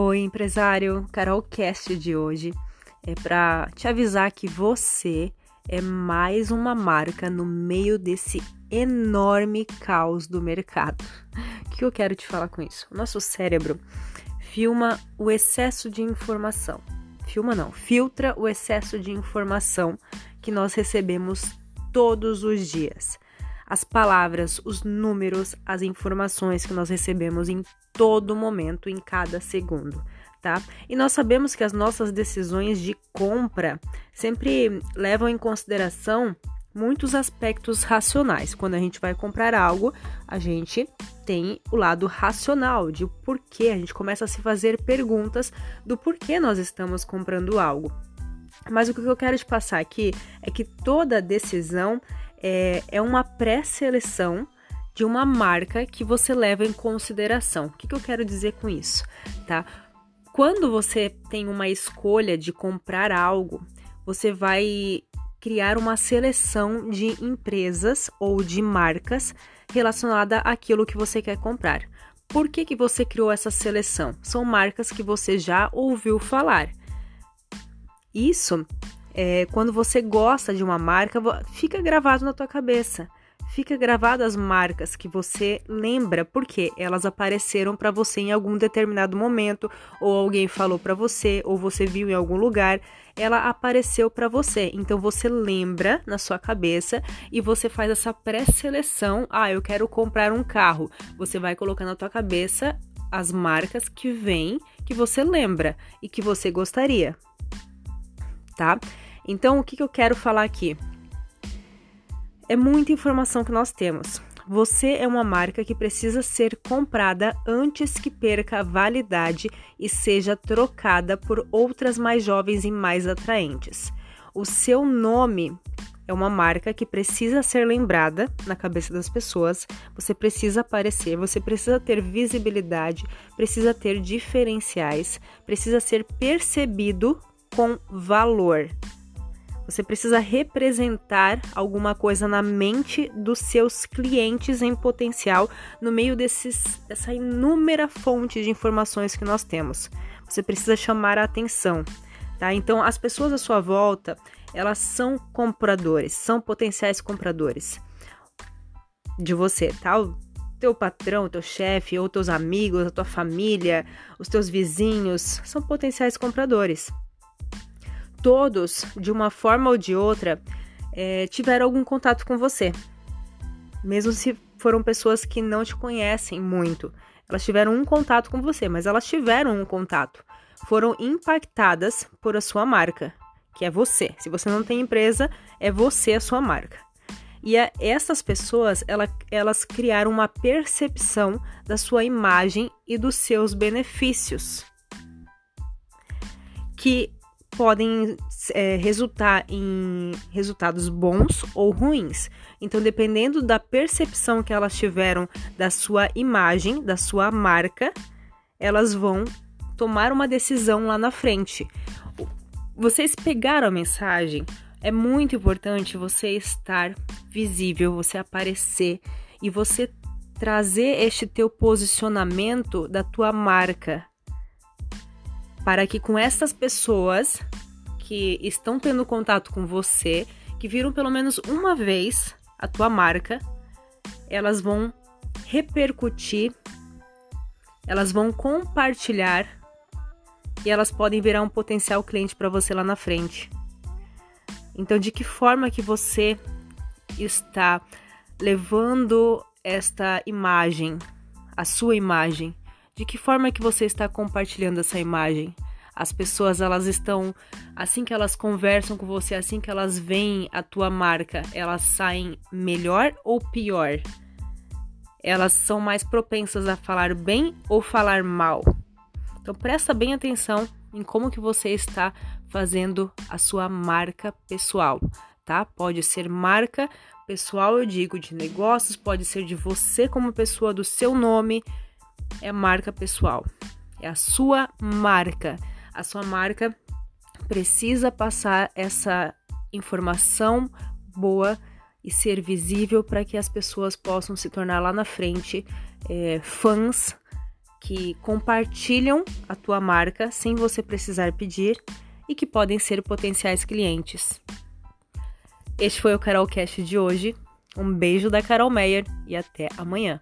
Oi, empresário. Carol Cast de hoje é para te avisar que você é mais uma marca no meio desse enorme caos do mercado. O que eu quero te falar com isso? O nosso cérebro filma o excesso de informação. Filma não, filtra o excesso de informação que nós recebemos todos os dias as palavras, os números, as informações que nós recebemos em todo momento, em cada segundo. Tá? E nós sabemos que as nossas decisões de compra sempre levam em consideração muitos aspectos racionais. Quando a gente vai comprar algo, a gente tem o lado racional de porquê, a gente começa a se fazer perguntas do porquê nós estamos comprando algo. Mas o que eu quero te passar aqui é que toda decisão é, é uma pré-seleção de uma marca que você leva em consideração. O que, que eu quero dizer com isso, tá? Quando você tem uma escolha de comprar algo, você vai criar uma seleção de empresas ou de marcas relacionada àquilo que você quer comprar. Por que, que você criou essa seleção? São marcas que você já ouviu falar. Isso é, quando você gosta de uma marca, fica gravado na tua cabeça. Fica gravado as marcas que você lembra porque elas apareceram para você em algum determinado momento, ou alguém falou para você, ou você viu em algum lugar, ela apareceu para você. Então você lembra na sua cabeça e você faz essa pré-seleção. Ah, eu quero comprar um carro. Você vai colocar na tua cabeça as marcas que vêm, que você lembra e que você gostaria. Tá? Então, o que, que eu quero falar aqui? É muita informação que nós temos. Você é uma marca que precisa ser comprada antes que perca a validade e seja trocada por outras mais jovens e mais atraentes. O seu nome é uma marca que precisa ser lembrada na cabeça das pessoas, você precisa aparecer, você precisa ter visibilidade, precisa ter diferenciais, precisa ser percebido com valor. Você precisa representar alguma coisa na mente dos seus clientes em potencial no meio desses, dessa inúmera fonte de informações que nós temos. Você precisa chamar a atenção, tá? Então, as pessoas à sua volta, elas são compradores, são potenciais compradores de você, tá? O teu patrão, teu chefe, ou teus amigos, a tua família, os teus vizinhos, são potenciais compradores todos, de uma forma ou de outra, é, tiveram algum contato com você. Mesmo se foram pessoas que não te conhecem muito. Elas tiveram um contato com você, mas elas tiveram um contato. Foram impactadas por a sua marca, que é você. Se você não tem empresa, é você a sua marca. E a, essas pessoas, ela, elas criaram uma percepção da sua imagem e dos seus benefícios. Que podem é, resultar em resultados bons ou ruins. Então, dependendo da percepção que elas tiveram da sua imagem, da sua marca, elas vão tomar uma decisão lá na frente. Vocês pegaram a mensagem? É muito importante você estar visível, você aparecer e você trazer este teu posicionamento da tua marca para que com essas pessoas que estão tendo contato com você, que viram pelo menos uma vez a tua marca, elas vão repercutir, elas vão compartilhar e elas podem virar um potencial cliente para você lá na frente. Então, de que forma que você está levando esta imagem, a sua imagem, de que forma que você está compartilhando essa imagem? As pessoas, elas estão assim que elas conversam com você, assim que elas veem a tua marca, elas saem melhor ou pior? Elas são mais propensas a falar bem ou falar mal? Então presta bem atenção em como que você está fazendo a sua marca pessoal, tá? Pode ser marca pessoal, eu digo, de negócios, pode ser de você como pessoa, do seu nome, é marca pessoal. É a sua marca. A sua marca precisa passar essa informação boa e ser visível para que as pessoas possam se tornar lá na frente é, fãs que compartilham a tua marca sem você precisar pedir e que podem ser potenciais clientes. Este foi o Carolcast de hoje. Um beijo da Carol Meyer e até amanhã.